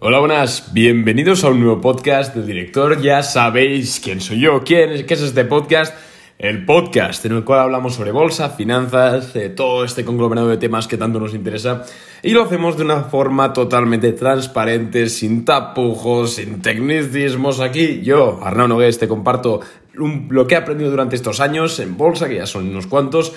Hola, buenas, bienvenidos a un nuevo podcast del director. Ya sabéis quién soy yo, quién es, qué es este podcast. El podcast en el cual hablamos sobre bolsa, finanzas, eh, todo este conglomerado de temas que tanto nos interesa. Y lo hacemos de una forma totalmente transparente, sin tapujos, sin tecnicismos. Aquí yo, Arnaud Nogués, te comparto lo que he aprendido durante estos años en bolsa, que ya son unos cuantos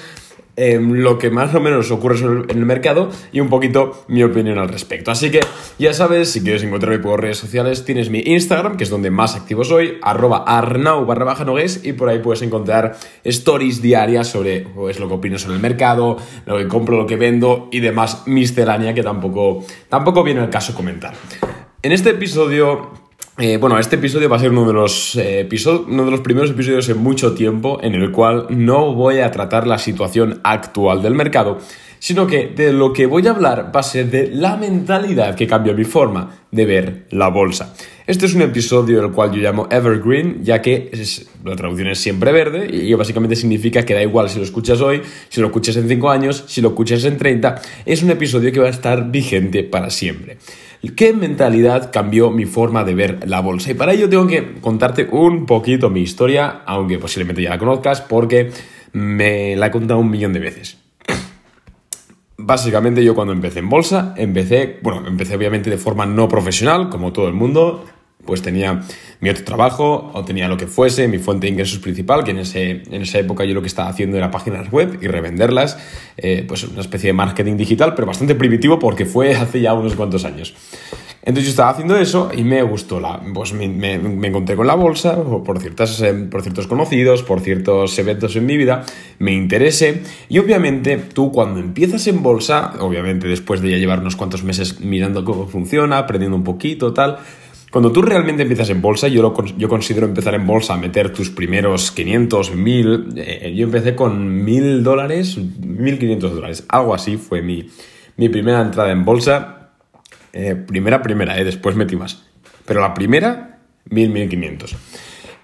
Em, lo que más o menos ocurre en el mercado y un poquito mi opinión al respecto. Así que ya sabes, si quieres encontrarme por redes sociales, tienes mi Instagram, que es donde más activo soy, arroba arnau barra baja y por ahí puedes encontrar stories diarias sobre pues, lo que opino sobre el mercado, lo que compro, lo que vendo y demás miscelánea que tampoco, tampoco viene al caso comentar. En este episodio eh, bueno, este episodio va a ser uno de, los, eh, uno de los primeros episodios en mucho tiempo en el cual no voy a tratar la situación actual del mercado, sino que de lo que voy a hablar va a ser de la mentalidad que cambia mi forma de ver la bolsa. Este es un episodio del cual yo llamo Evergreen, ya que la traducción es siempre verde y básicamente significa que da igual si lo escuchas hoy, si lo escuchas en 5 años, si lo escuchas en 30, es un episodio que va a estar vigente para siempre qué mentalidad cambió mi forma de ver la bolsa. Y para ello tengo que contarte un poquito mi historia, aunque posiblemente ya la conozcas, porque me la he contado un millón de veces. Básicamente yo cuando empecé en bolsa, empecé, bueno, empecé obviamente de forma no profesional, como todo el mundo, pues tenía mi otro trabajo o tenía lo que fuese, mi fuente de ingresos principal, que en, ese, en esa época yo lo que estaba haciendo era páginas web y revenderlas, eh, pues una especie de marketing digital, pero bastante primitivo porque fue hace ya unos cuantos años. Entonces yo estaba haciendo eso y me gustó, la, pues me, me, encontré con la bolsa, por, ciertas, eh, por ciertos conocidos, por ciertos eventos en mi vida, me interesé y obviamente tú cuando empiezas en bolsa, obviamente después de ya llevar unos cuantos meses mirando cómo funciona, aprendiendo un poquito, tal, cuando tú realmente empiezas en bolsa, yo, yo considero empezar en bolsa, meter tus primeros 500, 1000, eh, yo empecé con 1000 dólares, 1500 dólares, algo así fue mi, primera entrada en bolsa. Eh, primera, primera, eh, después metí más. Pero la primera, 1000, 1500.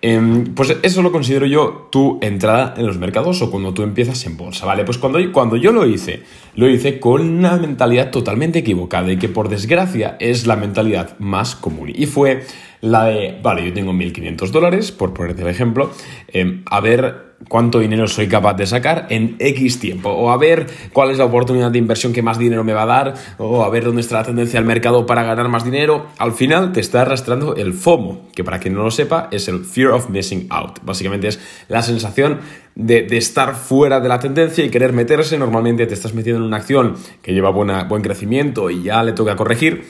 Em, pues eso lo considero yo tu entrada en los mercados o cuando tú empiezas en bolsa, ¿vale? Pues cuando, cuando yo lo hice, lo hice con una mentalidad totalmente equivocada y que por desgracia es la mentalidad más común. Y fue la de, vale, yo tengo 1.500 dólares, por ponerte el ejemplo, em, a ver cuánto dinero soy capaz de sacar en X tiempo, o a ver cuál es la oportunidad de inversión que más dinero me va a dar, o a ver dónde está la tendencia del mercado para ganar más dinero. Al final te está arrastrando el FOMO, que para quien no lo sepa es el Fear of Missing Out. Básicamente es la sensación de, estar fuera de la tendencia y querer meterse. Normalmente te estás metiendo en una acción que lleva buena, buen crecimiento y ya le toca corregir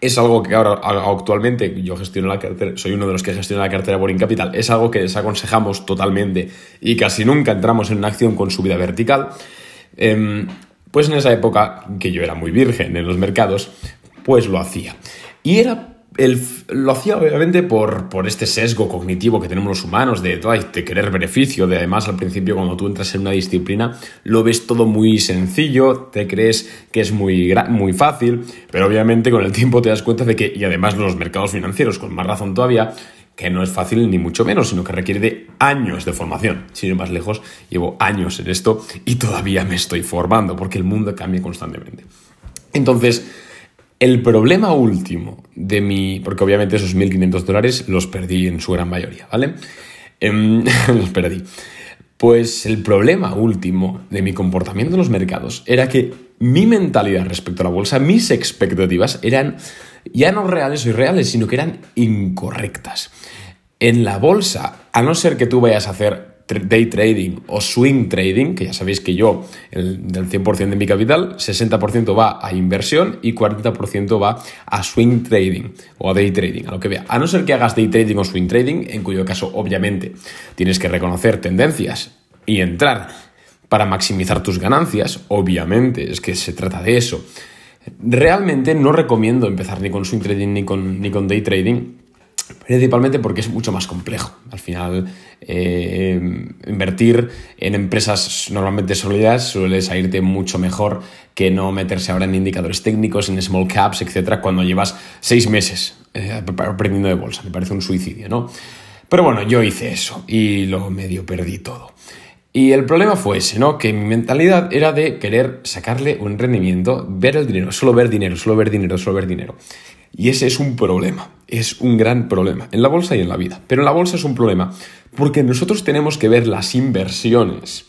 es algo que ahora actualmente yo gestiono la cartera, soy uno de los que gestiona la cartera Boring Capital, es algo que desaconsejamos totalmente y casi nunca entramos en una acción con subida vertical. Em, pues en esa época, que yo era muy virgen en los mercados, pues lo hacía. Y era lo hacía obviamente por, por, este sesgo cognitivo que tenemos los humanos de, querer beneficio, de además al principio cuando tú entras en una disciplina lo ves todo muy sencillo, te crees que es muy, muy fácil, pero obviamente con el tiempo te das cuenta de que, y además los mercados financieros con más razón todavía, que no es fácil ni mucho menos, sino que requiere de años de formación. Sin ir más lejos, llevo años en esto y todavía me estoy formando porque el mundo cambia constantemente. Entonces, el problema último de mi... porque obviamente esos 1.500 dólares los perdí en su gran mayoría, ¿vale? Em, los perdí. Pues el problema último de mi comportamiento en los mercados era que mi mentalidad respecto a la bolsa, mis expectativas eran ya no reales o irreales, sino que eran incorrectas. En la bolsa, a no ser que tú vayas a hacer day trading o swing trading, que ya sabéis que yo, el, del 100% de mi capital, 60% va a inversión y 40% va a swing trading o a day trading, a lo que vea. A no ser que hagas day trading o swing trading, en cuyo caso obviamente tienes que reconocer tendencias y entrar para maximizar tus ganancias, obviamente, es que se trata de eso. Realmente no recomiendo empezar ni con swing trading ni con, ni con day trading principalmente porque es mucho más complejo. Al final, eh, invertir en empresas normalmente sólidas suele salirte mucho mejor que no meterse ahora en indicadores técnicos, en small caps, etcétera, cuando llevas seis meses eh, aprendiendo de bolsa. Me parece un suicidio, ¿no? Pero bueno, yo hice eso y lo medio perdí todo. Y el problema fue ese, ¿no? Que mi mentalidad era de querer sacarle un rendimiento, ver el dinero, solo ver dinero, solo ver dinero, solo ver dinero. Y ese es un problema, es un gran problema, en la bolsa y en la vida. Pero en la bolsa es un problema, porque nosotros tenemos que ver las inversiones.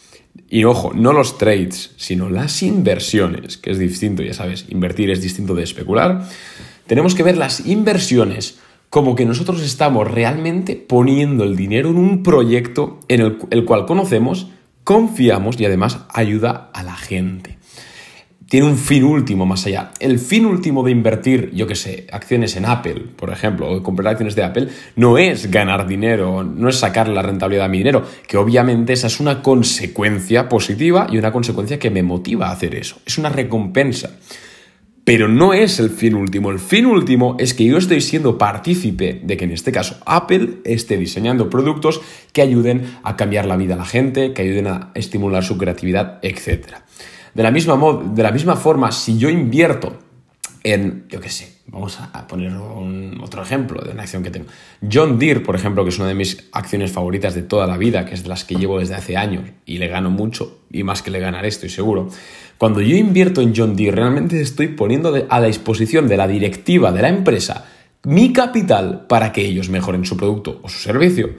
Y ojo, no los trades, sino las inversiones, que es distinto, ya sabes, invertir es distinto de especular. Tenemos que ver las inversiones como que nosotros estamos realmente poniendo el dinero en un proyecto en el, el cual conocemos, confiamos y además ayuda a la gente tiene un fin último más allá. El fin último de invertir, yo qué sé, acciones en Apple, por ejemplo, o comprar acciones de Apple, no es ganar dinero, no es sacar la rentabilidad a mi dinero, que obviamente esa es una consecuencia positiva y una consecuencia que me motiva a hacer eso. Es una recompensa. Pero no es el fin último. El fin último es que yo estoy siendo partícipe de que en este caso Apple esté diseñando productos que ayuden a cambiar la vida a la gente, que ayuden a estimular su creatividad, etcétera. De la misma, de la misma forma, si yo invierto en, yo qué sé, vamos a poner otro ejemplo de una acción que tengo. John Deere, por ejemplo, que es una de mis acciones favoritas de toda la vida, que es de las que llevo desde hace años y le gano mucho, y más que le ganaré, estoy seguro. Cuando yo invierto en John Deere, realmente estoy poniendo a la disposición de la directiva de la empresa mi capital para que ellos mejoren su producto o su servicio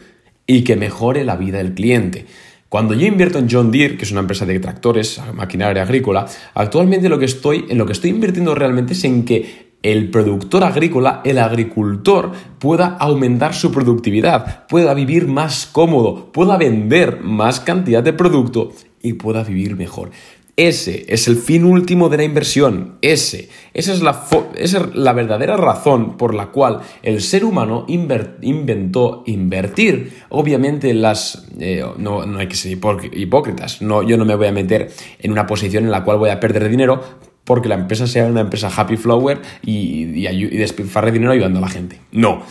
y que mejore la vida del cliente. Cuando yo invierto en John Deere, que es una empresa de tractores, maquinaria agrícola, actualmente lo que estoy, en lo que estoy invirtiendo realmente es en que el productor agrícola, el agricultor, pueda aumentar su productividad, pueda vivir más cómodo, pueda vender más cantidad de producto y pueda vivir mejor. Ese es el fin último de la inversión. Ese. Esa es la, es la verdadera razón por la cual el ser humano inventó invertir. Obviamente las... Eh, no, hay que ser hipócritas. No, yo no me voy a meter en una posición en la cual voy a perder dinero porque la empresa sea una empresa happy flower y, y, y despilfarre dinero ayudando a la gente. No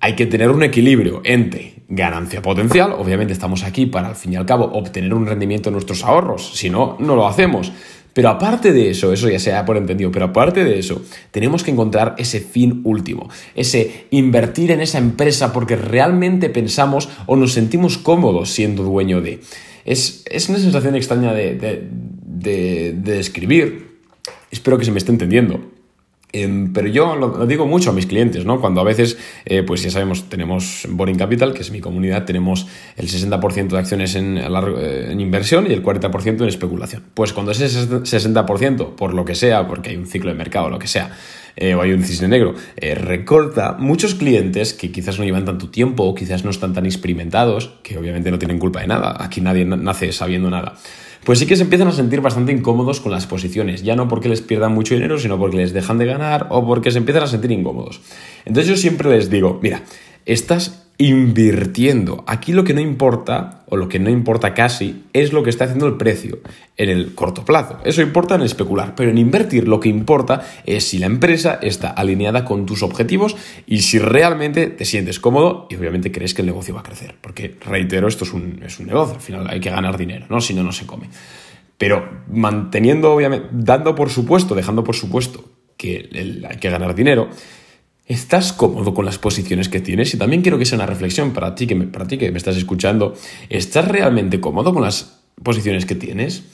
hay que tener un equilibrio entre ganancia potencial, obviamente estamos aquí para al fin y al cabo obtener un rendimiento de nuestros ahorros, si no, no lo hacemos. Pero aparte de eso, eso ya sea por entendido, pero aparte de eso, tenemos que encontrar ese fin último, ese invertir en esa empresa porque realmente pensamos o nos sentimos cómodos siendo dueño de. Es, una sensación extraña de, de, de, de escribir. Espero que se me esté entendiendo. Em, pero yo lo, digo mucho a mis clientes, ¿no? Cuando a veces, eh, pues ya sabemos, tenemos Boring Capital, que es mi comunidad, tenemos el 60% de acciones en, eh, en, inversión y el 40% en especulación. Pues cuando ese 60%, por lo que sea, porque hay un ciclo de mercado, lo que sea, eh, o hay un cisne negro, recorta, muchos clientes que quizás no llevan tanto tiempo o quizás no están tan experimentados, que obviamente no tienen culpa de nada, aquí nadie nace sabiendo nada. Pues sí que se empiezan a sentir bastante incómodos con las posiciones, ya no porque les pierdan mucho dinero, sino porque les dejan de ganar o porque se empiezan a sentir incómodos. Entonces yo siempre les digo, mira, estás invirtiendo. Aquí lo que no importa, o lo que no importa casi, es lo que está haciendo el precio en el corto plazo. Eso importa en especular, pero en invertir lo que importa es si la empresa está alineada con tus objetivos y si realmente te sientes cómodo y obviamente crees que el negocio va a crecer. Porque, reitero, esto es un, es un negocio, al final hay que ganar dinero, ¿no? Si no, no se come. Pero manteniendo, obviamente, dando por supuesto, dejando por supuesto que hay que ganar dinero, ¿Estás cómodo con las posiciones que tienes? Y también quiero que sea una reflexión para ti, que me, para ti que me estás escuchando. ¿Estás realmente cómodo con las posiciones que tienes?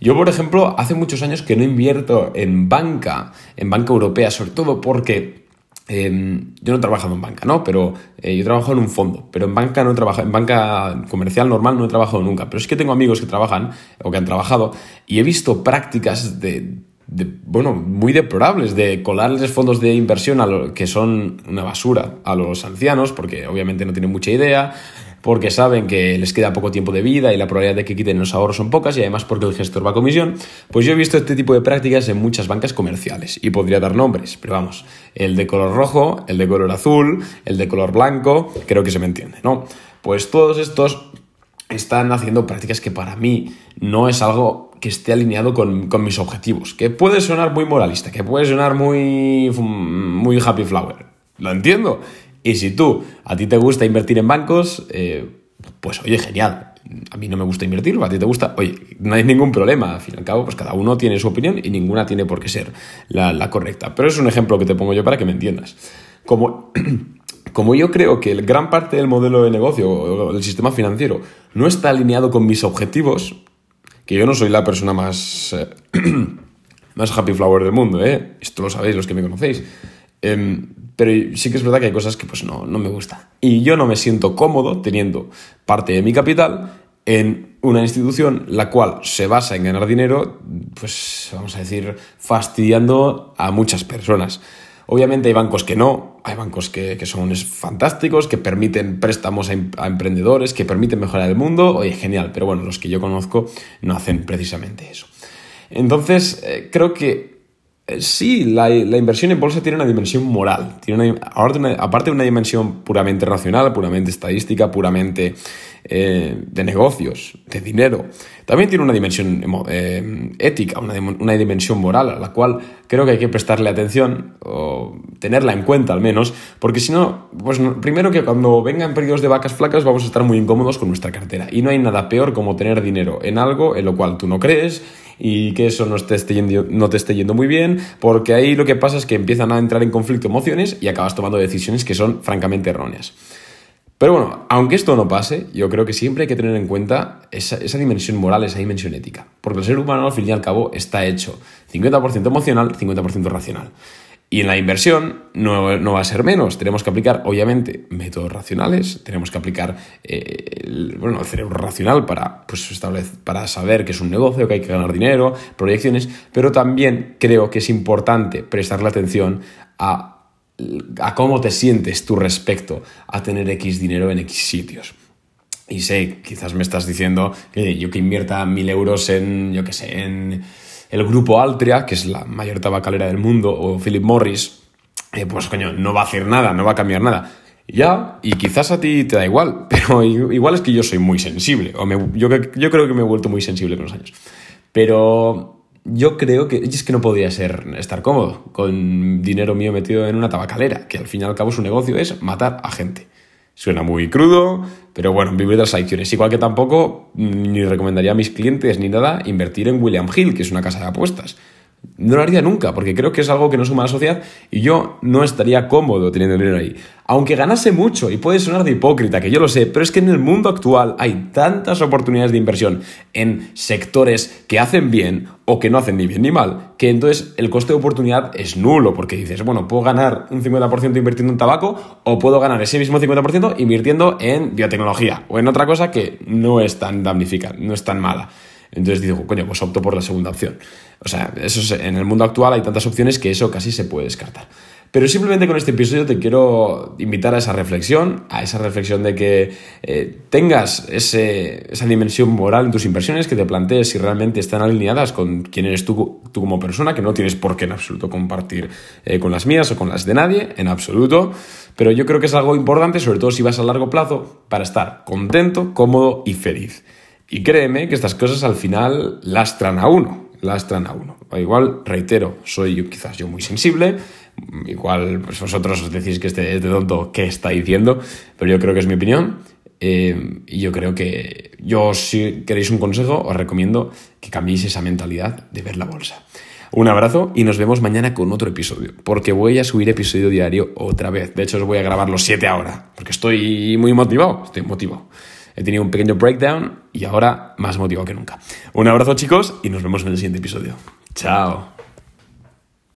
Yo, por ejemplo, hace muchos años que no invierto en banca, en banca europea, sobre todo porque em, yo no he trabajado en banca, ¿no? Pero eh, yo he trabajado en un fondo, pero en banca no he trabajado, en banca comercial normal no he trabajado nunca. Pero es que tengo amigos que trabajan o que han trabajado y he visto prácticas de bueno, muy deplorables, de colarles fondos de inversión a lo, que son una basura a los ancianos, porque obviamente no tienen mucha idea, porque saben que les queda poco tiempo de vida y la probabilidad de que quiten los ahorros son pocas y además porque el gestor va a comisión, pues yo he visto este tipo de prácticas en muchas bancas comerciales y podría dar nombres, pero vamos, el de color rojo, el de color azul, el de color blanco, creo que se me entiende, ¿no? Pues todos estos están haciendo prácticas que para mí no es algo que esté alineado con, mis objetivos. Que puede sonar muy moralista, que puede sonar muy, muy happy flower. Lo entiendo. Y si tú, a ti te gusta invertir en bancos, eh, pues oye, genial. A mí no me gusta invertir, a ti te gusta, oye, no hay ningún problema. Al fin y al cabo, pues cada uno tiene su opinión y ninguna tiene por qué ser la, correcta. Pero es un ejemplo que te pongo yo para que me entiendas. Como como yo creo que gran parte del modelo de negocio o el sistema financiero no está alineado con mis objetivos, que yo no soy la persona más, eh, más happy flower del mundo, ¿eh? esto lo sabéis los que me conocéis, em, pero sí que es verdad que hay cosas que pues no, no me gustan. Y yo no me siento cómodo teniendo parte de mi capital en una institución la cual se basa en ganar dinero, pues vamos a decir, fastidiando a muchas personas. Obviamente hay bancos que no, hay bancos que, son fantásticos, que permiten préstamos a, emprendedores, que permiten mejorar el mundo, oye, genial, pero bueno, los que yo conozco no hacen precisamente eso. Entonces, eh, creo que eh, sí, la, inversión en bolsa tiene una dimensión moral, tiene aparte de una dimensión puramente racional, puramente estadística, puramente eh, de negocios, de dinero, también tiene una dimensión eh, ética, una, una, dimensión moral, a la cual creo que hay que prestarle atención o tenerla en cuenta al menos, porque si no, pues primero que cuando vengan periodos de vacas flacas vamos a estar muy incómodos con nuestra cartera y no hay nada peor como tener dinero en algo en lo cual tú no crees y que eso no, esté yendo, no te esté yendo muy bien, porque ahí lo que pasa es que empiezan a entrar en conflicto emociones y acabas tomando decisiones que son francamente erróneas. Pero bueno, aunque esto no pase, yo creo que siempre hay que tener en cuenta esa, esa, dimensión moral, esa dimensión ética. Porque el ser humano, al fin y al cabo, está hecho 50% emocional, 50% racional. Y en la inversión no, no, va a ser menos. Tenemos que aplicar, obviamente, métodos racionales, tenemos que aplicar eh, el, bueno, el cerebro racional para, pues, para saber que es un negocio, que hay que ganar dinero, proyecciones, pero también creo que es importante prestarle atención a, a cómo te sientes tú respecto a tener X dinero en X sitios. Y sé, quizás me estás diciendo que yo que invierta mil euros en, yo qué sé, en el grupo Altria, que es la mayor tabacalera del mundo, o Philip Morris, eh, pues coño, no va a hacer nada, no va a cambiar nada. Ya, y quizás a ti te da igual, pero igual es que yo soy muy sensible, o yo, yo creo que me he vuelto muy sensible con los años. Pero yo creo que es que no podría ser estar cómodo con dinero mío metido en una tabacalera, que al fin y al cabo su negocio es matar a gente. Suena muy crudo, pero bueno, vivir de las acciones. Igual que tampoco ni recomendaría a mis clientes ni nada invertir en William Hill, que es una casa de apuestas. No lo haría nunca, porque creo que es algo que no suma la sociedad y yo no estaría cómodo teniendo dinero ahí. Aunque ganase mucho, y puede sonar de hipócrita, que yo lo sé, pero es que en el mundo actual hay tantas oportunidades de inversión en sectores que hacen bien o que no hacen ni bien ni mal, que entonces el coste de oportunidad es nulo, porque dices, bueno, puedo ganar un 50% invirtiendo en tabaco o puedo ganar ese mismo 50% invirtiendo en biotecnología o en otra cosa que no es tan damnifica, no es tan mala. Entonces digo, coño, pues opto por la segunda opción. O sea, eso en el mundo actual hay tantas opciones que eso casi se puede descartar. Pero simplemente con este episodio te quiero invitar a esa reflexión, a esa reflexión de que eh, tengas esa dimensión moral en tus inversiones, que te plantees si realmente están alineadas con quién eres tú, tú como persona, que no tienes por qué en absoluto compartir eh, con las mías o con las de nadie, en absoluto. Pero yo creo que es algo importante, sobre todo si vas a largo plazo, para estar contento, cómodo y feliz. Y créeme que estas cosas al final lastran a uno, lastran a uno. Igual, reitero, soy quizás yo muy sensible, igual pues vosotros os decís que este, este tonto qué está diciendo, pero yo creo que es mi opinión. Eh, y yo creo que yo, si queréis un consejo, os recomiendo que cambiéis esa mentalidad de ver la bolsa. Un abrazo y nos vemos mañana con otro episodio, porque voy a subir episodio diario otra vez. De hecho, os voy a grabar los siete ahora, porque estoy muy motivado, estoy motivado. He tenido un pequeño breakdown y ahora más motivado que nunca. Un abrazo chicos y nos vemos en el siguiente episodio. Chao.